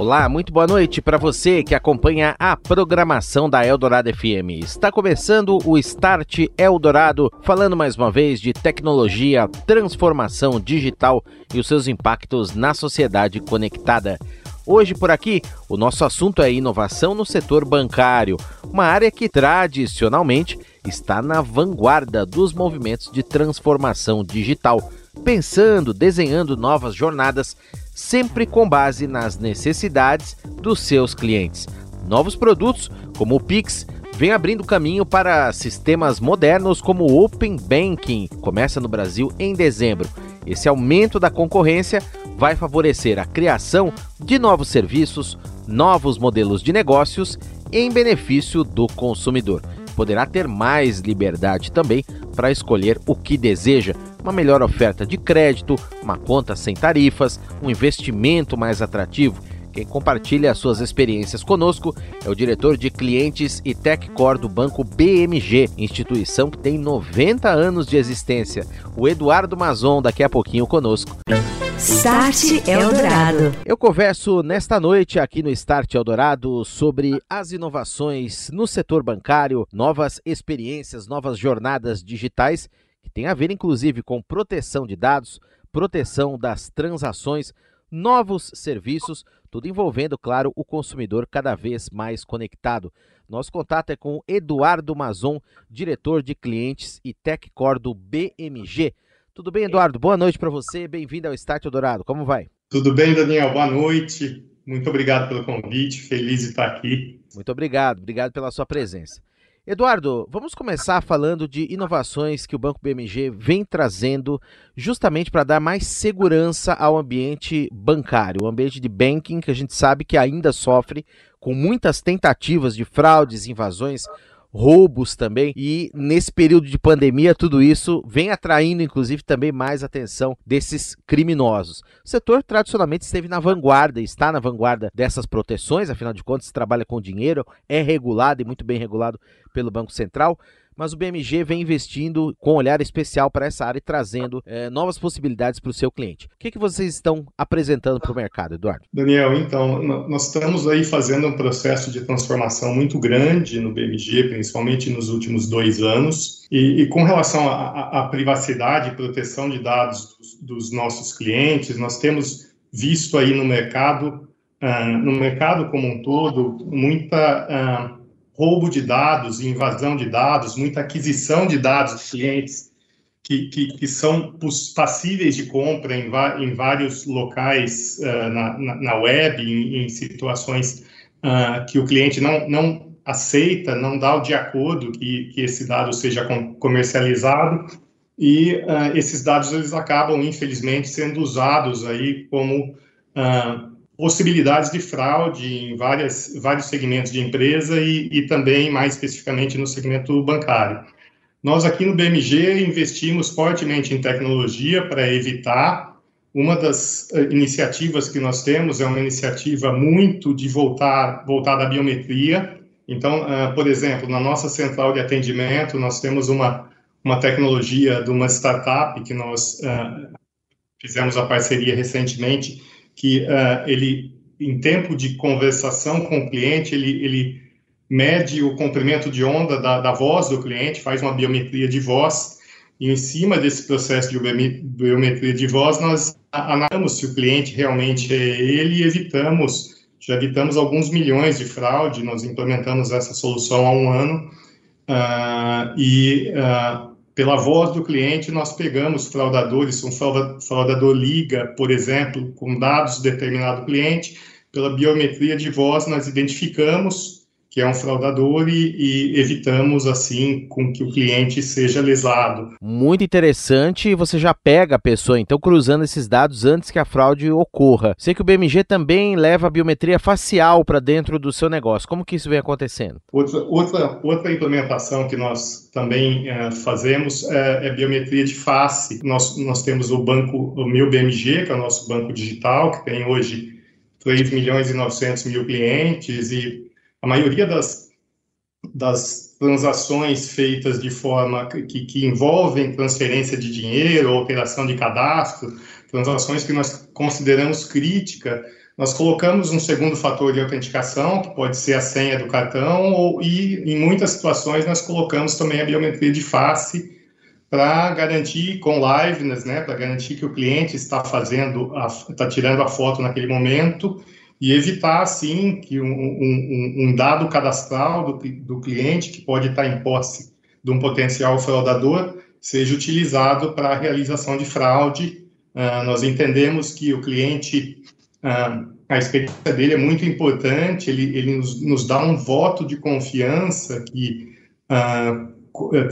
Olá, muito boa noite para você que acompanha a programação da Eldorado FM. Está começando o Start Eldorado, falando mais uma vez de tecnologia, transformação digital e os seus impactos na sociedade conectada. Hoje por aqui, o nosso assunto é inovação no setor bancário, uma área que tradicionalmente está na vanguarda dos movimentos de transformação digital, pensando, desenhando novas jornadas sempre com base nas necessidades dos seus clientes. Novos produtos, como o Pix, vem abrindo caminho para sistemas modernos como o Open Banking, começa no Brasil em dezembro. Esse aumento da concorrência vai favorecer a criação de novos serviços, novos modelos de negócios em benefício do consumidor. Poderá ter mais liberdade também para escolher o que deseja, uma melhor oferta de crédito, uma conta sem tarifas, um investimento mais atrativo. Quem compartilha suas experiências conosco é o diretor de clientes e TechCore do Banco BMG, instituição que tem 90 anos de existência. O Eduardo Mazon, daqui a pouquinho conosco. Start Eldorado. Eu converso nesta noite aqui no Start Eldorado sobre as inovações no setor bancário, novas experiências, novas jornadas digitais tem a ver inclusive com proteção de dados, proteção das transações, novos serviços, tudo envolvendo, claro, o consumidor cada vez mais conectado. Nosso contato é com Eduardo Mazon, diretor de clientes e TechCore do BMG. Tudo bem, Eduardo? Boa noite para você. Bem-vindo ao Start Dourado. Como vai? Tudo bem, Daniel. Boa noite. Muito obrigado pelo convite. Feliz de estar aqui. Muito obrigado. Obrigado pela sua presença. Eduardo, vamos começar falando de inovações que o Banco BMG vem trazendo justamente para dar mais segurança ao ambiente bancário, o ambiente de banking que a gente sabe que ainda sofre com muitas tentativas de fraudes, invasões roubos também. E nesse período de pandemia, tudo isso vem atraindo, inclusive, também mais atenção desses criminosos. O setor tradicionalmente esteve na vanguarda, está na vanguarda dessas proteções, afinal de contas, trabalha com dinheiro, é regulado e muito bem regulado pelo Banco Central mas o BMG vem investindo com um olhar especial para essa área e trazendo é, novas possibilidades para o seu cliente. O que, que vocês estão apresentando para o mercado, Eduardo? Daniel, então, nós estamos aí fazendo um processo de transformação muito grande no BMG, principalmente nos últimos dois anos, e, e com relação à privacidade e proteção de dados dos, dos, nossos clientes, nós temos visto aí no mercado, uh, no mercado como um todo, muita... Uh, roubo de dados, invasão de dados, muita aquisição de dados de clientes que, que, que são passíveis de compra em, em vários locais uh, na, na, web, em, em situações uh, que o cliente não, não aceita, não dá o de acordo que, que esse dado seja comercializado. E uh, esses dados eles acabam infelizmente sendo usados aí como uh, possibilidades de fraude em várias, vários segmentos de empresa e, e também, mais especificamente, no segmento bancário. Nós aqui no BMG investimos fortemente em tecnologia para evitar. Uma das uh, iniciativas que nós temos é uma iniciativa muito de voltar voltada à biometria. Então, uh, por exemplo, na nossa central de atendimento, nós temos uma, uma tecnologia de uma startup que nós uh, fizemos a parceria recentemente, que uh, ele, em tempo de conversação com o cliente, ele, ele mede o comprimento de onda da, da voz do cliente, faz uma biometria de voz, e em cima desse processo de biometria de voz, nós analisamos se o cliente realmente é ele e evitamos, já evitamos alguns milhões de fraude, nós implementamos essa solução há um ano, uh, e uh, pela voz do cliente, nós pegamos fraudadores, um fraudador liga, por exemplo, com dados de determinado cliente, pela biometria de voz, nós identificamos que é um fraudador e, e, evitamos assim com que o cliente seja lesado. Muito interessante e você já pega a pessoa então cruzando esses dados antes que a fraude ocorra. Sei que o BMG também leva a biometria facial para dentro do seu negócio. Como que isso vem acontecendo? Outra, outra, outra implementação que nós também é, fazemos é, é, biometria de face. Nós, nós temos o banco, o meu BMG, que é o nosso banco digital, que tem hoje 3 milhões e 900 mil clientes e a maioria das, das transações feitas de forma que, que envolvem transferência de dinheiro, alteração de cadastro, transações que nós consideramos crítica, nós colocamos um segundo fator de autenticação, que pode ser a senha do cartão, ou, e em muitas situações nós colocamos também a biometria de face para garantir com liveness, né, para garantir que o cliente está fazendo, está tirando a foto naquele momento e evitar, assim, que um, um, um dado cadastral do, do, cliente, que pode estar em posse de um potencial fraudador, seja utilizado para a realização de fraude. Uh, nós entendemos que o cliente, uh, a experiência dele é muito importante, ele, ele nos, nos dá um voto de confiança que uh,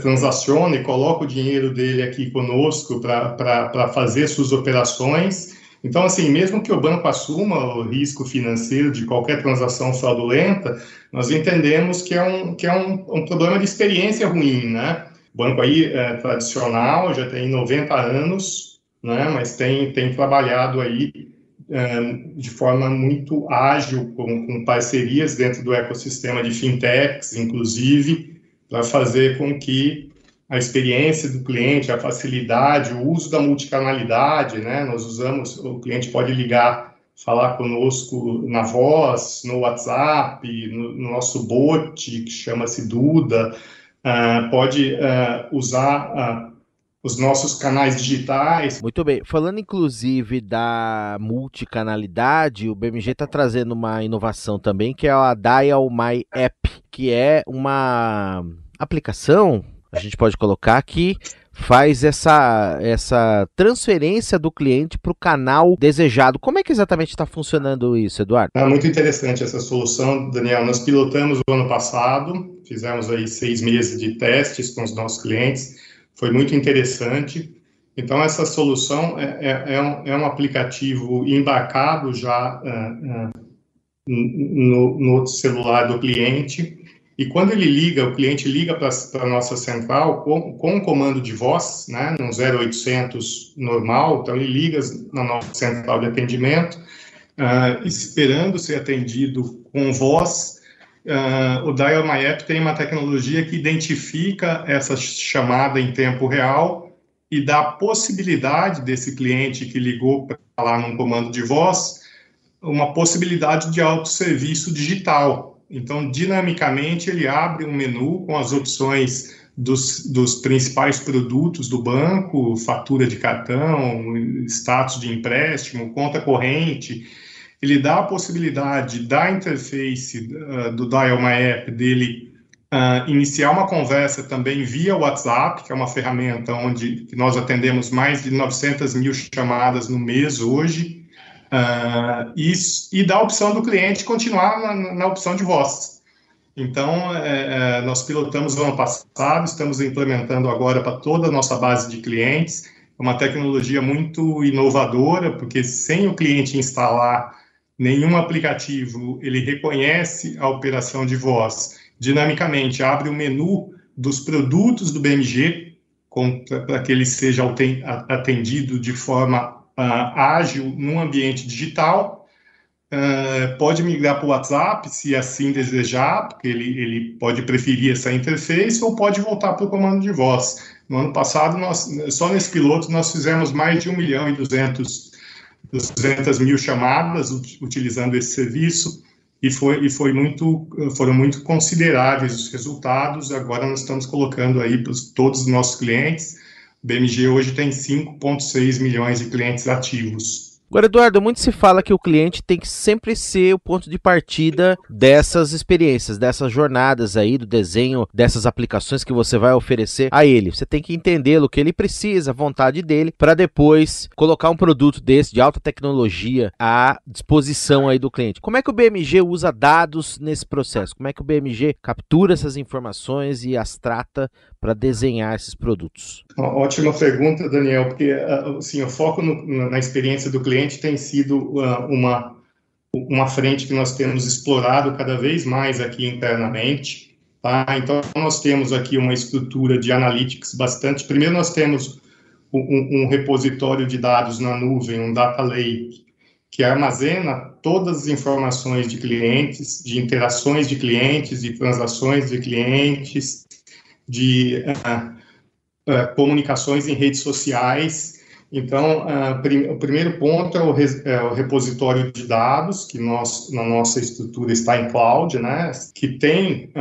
transaciona e coloca o dinheiro dele aqui conosco para fazer suas operações então, assim, mesmo que o banco assuma o risco financeiro de qualquer transação fraudulenta, nós entendemos que é um, que é um, um problema de experiência ruim, né? O banco aí é tradicional, já tem 90 anos, né? Mas tem, tem trabalhado aí é, de forma muito ágil, com, com parcerias dentro do ecossistema de fintechs, inclusive, para fazer com que a experiência do cliente, a facilidade, o uso da multicanalidade, né? Nós usamos, o cliente pode ligar, falar conosco na voz, no WhatsApp, no, no nosso bot, que chama-se Duda, uh, pode uh, usar uh, os nossos canais digitais. Muito bem. Falando inclusive da multicanalidade, o BMG está trazendo uma inovação também, que é a Dial My App, que é uma aplicação a gente pode colocar que faz essa, essa transferência do cliente para o canal desejado. Como é que exatamente está funcionando isso, Eduardo? É muito interessante essa solução, Daniel. Nós pilotamos o ano passado, fizemos aí seis meses de testes com os nossos clientes, foi muito interessante. Então, essa solução é, é, é, um, é um, aplicativo embarcado já uh, uh, no, no celular do cliente, e quando ele liga, o cliente liga para a nossa central com, com comando de voz, né, no 0800 normal, então ele liga na nossa central de atendimento, uh, esperando ser atendido com voz. Uh, o Dial My App tem uma tecnologia que identifica essa chamada em tempo real e dá a possibilidade desse cliente que ligou para falar num comando de voz, uma possibilidade de autosserviço digital. Então, dinamicamente, ele abre um menu com as opções dos, dos, principais produtos do banco, fatura de cartão, status de empréstimo, conta corrente. Ele dá a possibilidade da interface uh, do Dial My App dele uh, iniciar uma conversa também via WhatsApp, que é uma ferramenta onde nós atendemos mais de 900 mil chamadas no mês hoje. Uh, e, e dá a opção do cliente continuar na, na opção de voz. Então, é, é, nós pilotamos no ano passado, estamos implementando agora para toda a nossa base de clientes, é uma tecnologia muito inovadora, porque sem o cliente instalar nenhum aplicativo, ele reconhece a operação de voz dinamicamente, abre o menu dos produtos do BMG, para que ele seja atendido de forma ágil num ambiente digital, uh, pode migrar para o WhatsApp, se assim desejar, porque ele, ele pode preferir essa interface, ou pode voltar para o comando de voz. No ano passado, nós, só nesse piloto, nós fizemos mais de 1 milhão e 200, 200 mil chamadas utilizando esse serviço, e foi, e foi muito, foram muito consideráveis os resultados. Agora nós estamos colocando aí para todos os nossos clientes, BMG hoje tem 5,6 milhões de clientes ativos. Agora, Eduardo, muito se fala que o cliente tem que sempre ser o ponto de partida dessas experiências, dessas jornadas aí, do desenho dessas aplicações que você vai oferecer a ele. Você tem que entender o que ele precisa, a vontade dele, para depois colocar um produto desse de alta tecnologia à disposição aí do cliente. Como é que o BMG usa dados nesse processo? Como é que o BMG captura essas informações e as trata para desenhar esses produtos? Ótima pergunta, Daniel, porque assim, o foco no, na experiência do cliente tem sido uh, uma, uma frente que nós temos explorado cada vez mais aqui internamente. Tá? Então, nós temos aqui uma estrutura de analytics bastante. Primeiro, nós temos um, um repositório de dados na nuvem, um data lake, que armazena todas as informações de clientes, de interações de clientes, de transações de clientes, de uh, comunicações em redes sociais. Então, uh, prim o primeiro ponto é o, é o, repositório de dados, que nós, na nossa estrutura está em cloud, né, que tem,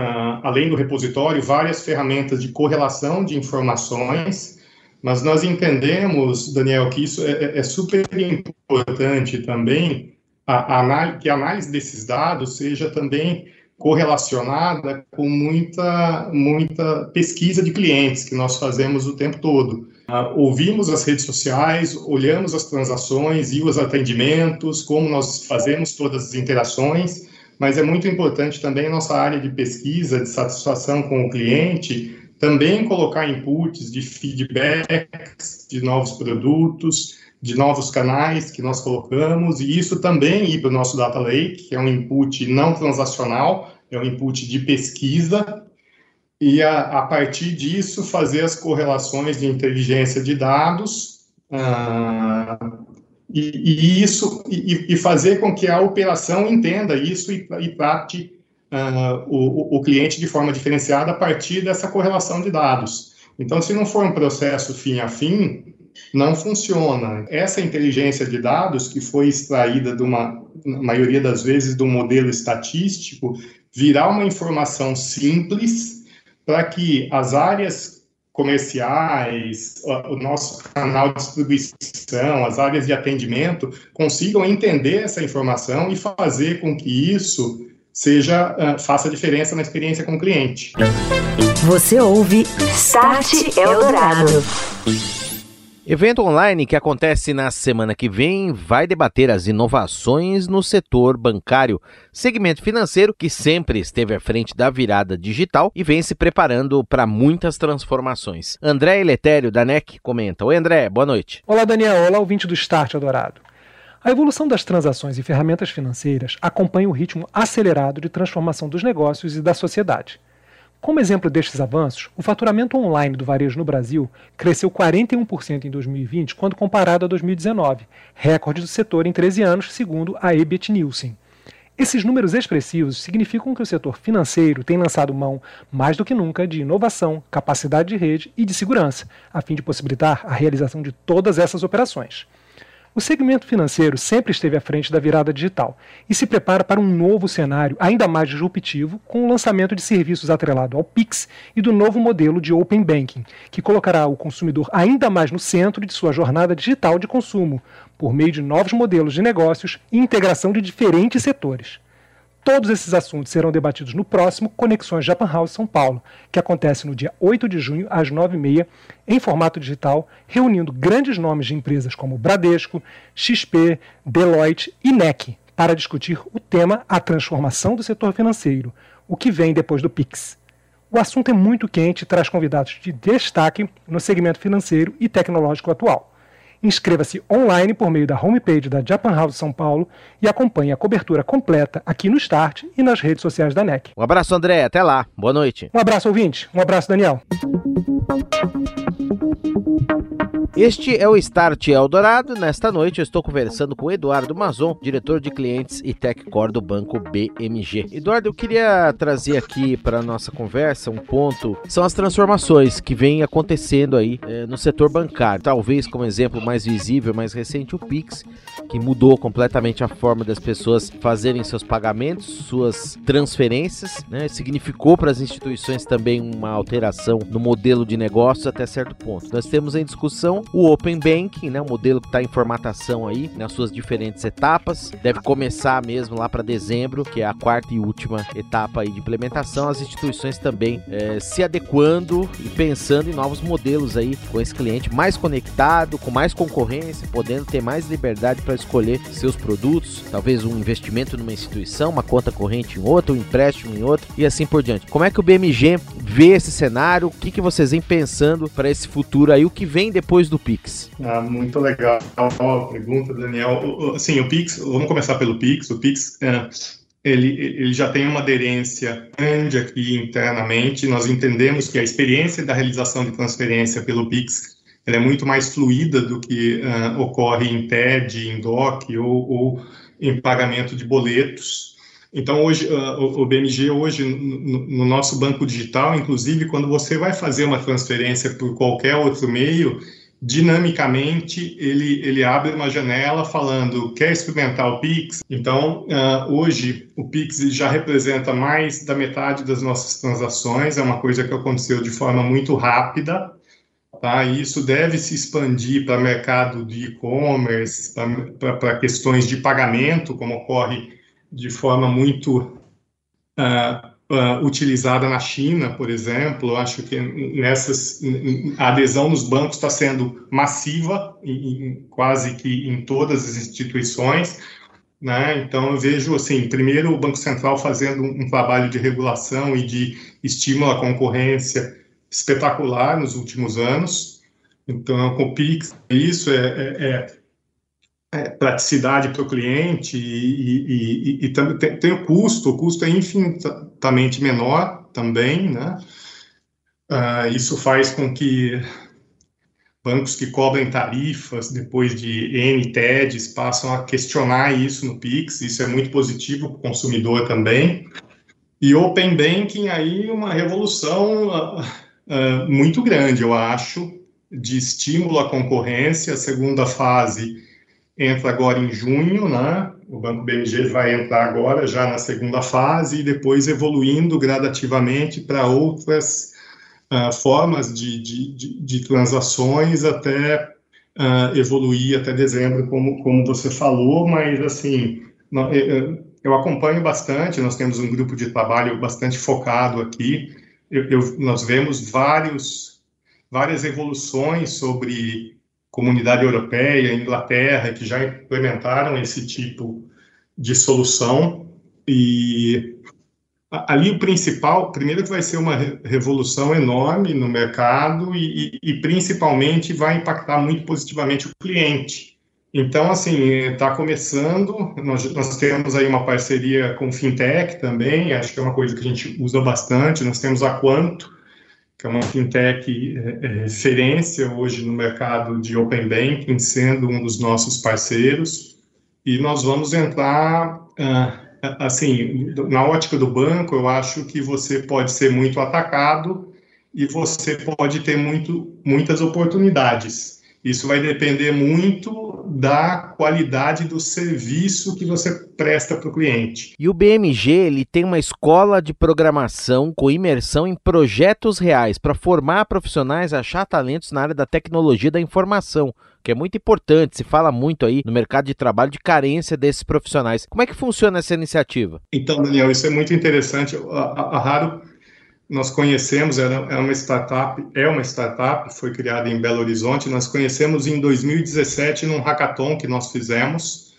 além do repositório, várias ferramentas de correlação de informações, mas nós entendemos, Daniel, que isso é, é, é super importante também, a, a, que a análise desses dados seja também correlacionada com muita, muita pesquisa de clientes que nós fazemos o tempo todo. Uh, ouvimos as redes sociais, olhamos as transações e os atendimentos, como nós fazemos todas as interações, mas é muito importante também a nossa área de pesquisa, de satisfação com o cliente, também colocar inputs de feedbacks de novos produtos, de novos canais que nós colocamos, e isso também ir para o nosso Data Lake, que é um input não transacional, é um input de pesquisa, e a, a partir disso fazer as correlações de inteligência de dados, uh, e, e, isso, e, e, fazer com que a operação entenda isso e, e trate uh, o, o cliente de forma diferenciada a partir dessa correlação de dados. Então, se não for um processo fim a fim, não funciona. Essa inteligência de dados, que foi extraída de uma, na maioria das vezes, do modelo estatístico, virá uma informação simples para que as áreas comerciais, o nosso canal de distribuição, as áreas de atendimento consigam entender essa informação e fazer com que isso seja uh, faça diferença na experiência com o cliente. Você ouve Start Eldorado. Evento online que acontece na semana que vem vai debater as inovações no setor bancário, segmento financeiro que sempre esteve à frente da virada digital e vem se preparando para muitas transformações. André Eletério, da NEC, comenta. Oi, André, boa noite. Olá, Daniel. Olá, ouvinte do Start Eldorado. A evolução das transações e ferramentas financeiras acompanha o ritmo acelerado de transformação dos negócios e da sociedade. Como exemplo destes avanços, o faturamento online do varejo no Brasil cresceu 41% em 2020 quando comparado a 2019, recorde do setor em 13 anos, segundo a EBIT Nielsen. Esses números expressivos significam que o setor financeiro tem lançado mão, mais do que nunca, de inovação, capacidade de rede e de segurança, a fim de possibilitar a realização de todas essas operações. O segmento financeiro sempre esteve à frente da virada digital e se prepara para um novo cenário ainda mais disruptivo com o lançamento de serviços atrelado ao Pix e do novo modelo de Open Banking, que colocará o consumidor ainda mais no centro de sua jornada digital de consumo, por meio de novos modelos de negócios e integração de diferentes setores. Todos esses assuntos serão debatidos no próximo Conexões Japan House São Paulo, que acontece no dia 8 de junho, às 9h30, em formato digital, reunindo grandes nomes de empresas como Bradesco, XP, Deloitte e NEC, para discutir o tema A Transformação do Setor Financeiro, o que vem depois do PIX. O assunto é muito quente e traz convidados de destaque no segmento financeiro e tecnológico atual. Inscreva-se online por meio da homepage da Japan House São Paulo e acompanhe a cobertura completa aqui no Start e nas redes sociais da NEC. Um abraço, André. Até lá. Boa noite. Um abraço, ouvinte. Um abraço, Daniel. Este é o Start Eldorado. Nesta noite eu estou conversando com Eduardo Mazon, diretor de clientes e TechCore do banco BMG. Eduardo, eu queria trazer aqui para nossa conversa um ponto, são as transformações que vêm acontecendo aí é, no setor bancário. Talvez como exemplo mais visível, mais recente, o Pix, que mudou completamente a forma das pessoas fazerem seus pagamentos, suas transferências, né? Significou para as instituições também uma alteração no modelo de negócios até certo ponto. Nós temos em discussão o Open Banking, né? O modelo que está em formatação aí nas suas diferentes etapas. Deve começar mesmo lá para dezembro, que é a quarta e última etapa aí de implementação. As instituições também é, se adequando e pensando em novos modelos aí com esse cliente mais conectado, com mais concorrência, podendo ter mais liberdade para escolher seus produtos, talvez um investimento numa instituição, uma conta corrente em outra, um empréstimo em outra e assim por diante. Como é que o BMG vê esse cenário? O que, que vocês vêm pensando para esse futuro aí? O que vem depois do Pix? Ah, muito legal a pergunta, Daniel. Assim, o Pix, vamos começar pelo Pix. O Pix é, ele, ele, já tem uma aderência grande aqui internamente. Nós entendemos que a experiência da realização de transferência pelo Pix ela é muito mais fluida do que uh, ocorre em TED, em DOC ou, ou, em pagamento de boletos. Então, hoje, uh, o BMG, hoje, no, nosso banco digital, inclusive, quando você vai fazer uma transferência por qualquer outro meio, dinamicamente ele, ele abre uma janela falando quer experimentar o Pix? Então, uh, hoje, o Pix já representa mais da metade das nossas transações, é uma coisa que aconteceu de forma muito rápida, Tá? E isso deve se expandir para mercado de e-commerce, para questões de pagamento, como ocorre de forma muito uh, uh, utilizada na China, por exemplo. Acho que nessas, a adesão nos bancos está sendo massiva, em, em, quase que em todas as instituições. Né? Então, eu vejo, assim, primeiro o Banco Central fazendo um, um trabalho de regulação e de estímulo à concorrência espetacular nos últimos anos. Então, com o Pix, isso é, é, é, é praticidade para o cliente e, e, e, e também tem, tem, o custo, o custo é infinitamente menor também, né? Uh, isso faz com que bancos que cobrem tarifas depois de N TEDs passam a questionar isso no Pix, isso é muito positivo para o consumidor também. E Open Banking aí uma revolução uh, uh, muito grande, eu acho, de estímulo à concorrência. Segunda fase entra agora em junho, né? O Banco BMG vai entrar agora já na segunda fase e depois evoluindo gradativamente para outras uh, formas de, de, de, de, transações até uh, evoluir até dezembro, como, como você falou, mas assim, eu acompanho bastante, nós temos um grupo de trabalho bastante focado aqui, eu, eu, nós vemos vários, várias evoluções sobre comunidade europeia, Inglaterra, que já implementaram esse tipo de solução. E ali o principal, primeiro que vai ser uma revolução enorme no mercado e, e, e principalmente vai impactar muito positivamente o cliente. Então, assim, está começando, nós, nós, temos aí uma parceria com fintech também, acho que é uma coisa que a gente usa bastante, nós temos a Quanto, que é uma fintech é, é, referência hoje no mercado de Open Banking, sendo um dos nossos parceiros, e nós vamos entrar, uh, assim, na ótica do banco, eu acho que você pode ser muito atacado e você pode ter muito, muitas oportunidades. Isso vai depender muito da qualidade do serviço que você presta para o cliente. E o BMG ele tem uma escola de programação com imersão em projetos reais para formar profissionais, achar talentos na área da tecnologia da informação que é muito importante, se fala muito aí no mercado de trabalho de carência desses profissionais. Como é que funciona essa iniciativa? Então, Daniel, isso é muito interessante. A, a, a Raro nós conhecemos, é uma startup, é uma startup, foi criada em Belo Horizonte, nós conhecemos em 2017 num hackathon que nós fizemos,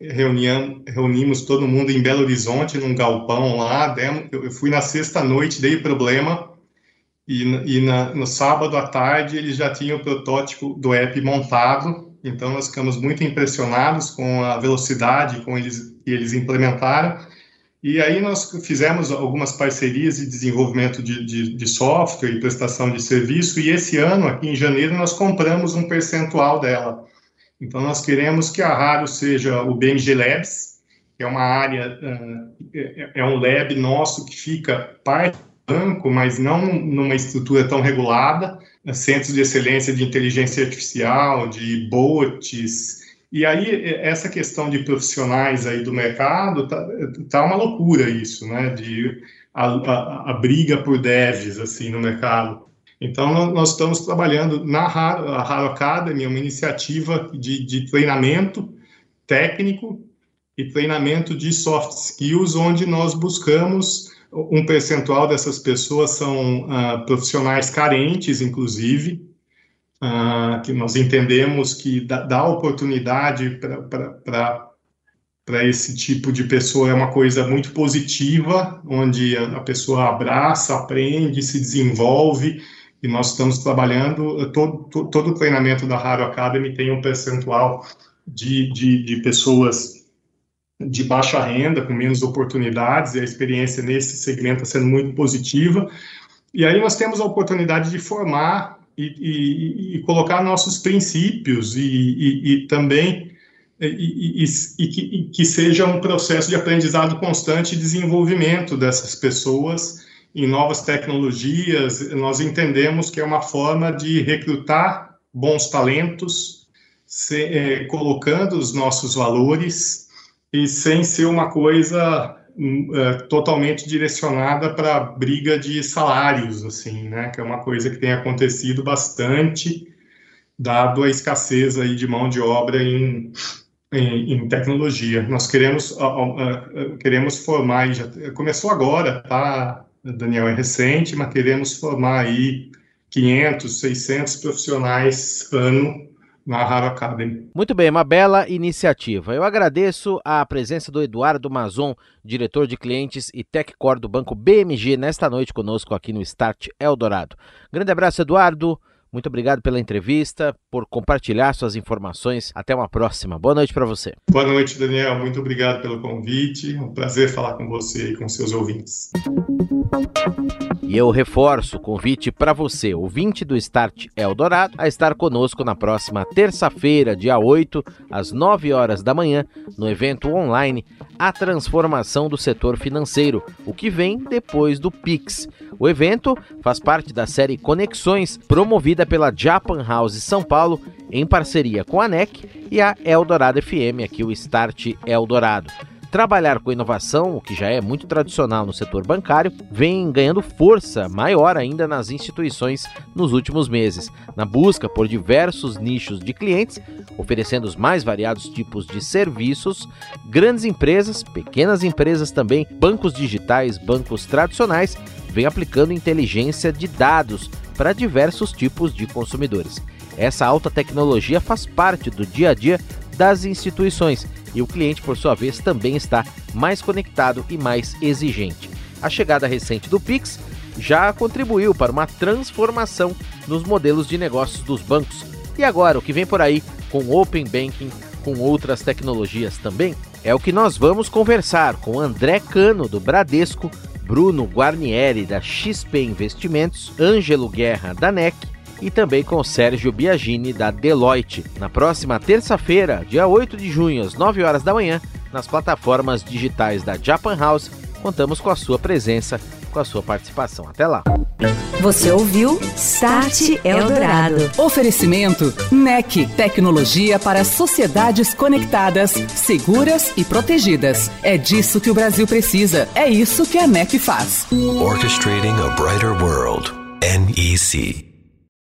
reuniam, reunimos todo mundo em Belo Horizonte, num galpão lá, demos, eu fui na sexta noite, dei problema, e, e na, no sábado à tarde eles já tinham o protótipo do app montado, então nós ficamos muito impressionados com a velocidade com eles que eles implementaram, e aí nós fizemos algumas parcerias de desenvolvimento de, de, de, software e prestação de serviço, e esse ano, aqui em janeiro, nós compramos um percentual dela. Então, nós queremos que a Raro seja o BMG Labs, que é uma área, é um lab nosso que fica parte do banco, mas não numa estrutura tão regulada. centros de excelência de inteligência artificial, de bots, e aí essa questão de profissionais aí do mercado tá, tá uma loucura isso, né? De a, a, a briga por devs assim no mercado. Então nós estamos trabalhando na Haro, Academy, uma iniciativa de, de treinamento técnico e treinamento de soft skills, onde nós buscamos um percentual dessas pessoas são uh, profissionais carentes, inclusive, uh, que nós entendemos que dá, dá oportunidade para esse tipo de pessoa é uma coisa muito positiva, onde a, a pessoa abraça, aprende, se desenvolve, e nós estamos trabalhando, todo, todo o treinamento da Raro Academy tem um percentual de, de, de pessoas de baixa renda, com menos oportunidades, e a experiência nesse segmento está sendo muito positiva. E aí nós temos a oportunidade de formar e, e, e colocar nossos princípios e, e também que, que, seja um processo de aprendizado constante e desenvolvimento dessas pessoas em novas tecnologias. Nós entendemos que é uma forma de recrutar bons talentos, se, é, colocando os nossos valores e sem ser uma coisa totalmente direcionada para briga de salários, assim, né? Que é uma coisa que tem acontecido bastante, dado a escassez aí de mão de obra em, em, em tecnologia. Nós queremos, queremos formar, já começou agora, tá? Daniel é recente, mas queremos formar aí 500, 600 profissionais ano na Academy. Muito bem, uma bela iniciativa. Eu agradeço a presença do Eduardo Mazon, diretor de clientes e TechCore do Banco BMG, nesta noite conosco aqui no Start Eldorado. Grande abraço, Eduardo. Muito obrigado pela entrevista, por compartilhar suas informações. Até uma próxima. Boa noite para você. Boa noite, Daniel. Muito obrigado pelo convite. É um prazer falar com você e com seus ouvintes. E eu reforço o convite para você, ouvinte do Start Eldorado, a estar conosco na próxima terça-feira, dia 8, às 9 horas da manhã, no evento online A Transformação do Setor Financeiro, o que vem depois do Pix. O evento faz parte da série Conexões, promovida pela Japan House São Paulo, em parceria com a NEC e a Eldorado FM, aqui o Start Eldorado. Trabalhar com inovação, o que já é muito tradicional no setor bancário, vem ganhando força maior ainda nas instituições nos últimos meses, na busca por diversos nichos de clientes, oferecendo os mais variados tipos de serviços, grandes empresas, pequenas empresas também, bancos digitais, bancos tradicionais, vem aplicando inteligência de dados para diversos tipos de consumidores. Essa alta tecnologia faz parte do dia a dia das instituições e o cliente, por sua vez, também está mais conectado e mais exigente. A chegada recente do Pix já contribuiu para uma transformação nos modelos de negócios dos bancos. E agora, o que vem por aí com Open Banking, com outras tecnologias também, é o que nós vamos conversar com André Cano, do Bradesco, Bruno Guarnieri, da XP Investimentos, Ângelo Guerra, da NEC e também com Sérgio Biagini, da Deloitte, na próxima terça-feira, dia 8 de junho, às 9 horas da manhã, nas plataformas digitais da Japan House. Contamos com a sua presença, com a sua participação. Até lá. Você ouviu Start Eldorado. Oferecimento NEC, tecnologia para sociedades conectadas, seguras e protegidas. É disso que o Brasil precisa. É isso que a NEC faz. Orchestrating a brighter world. NEC.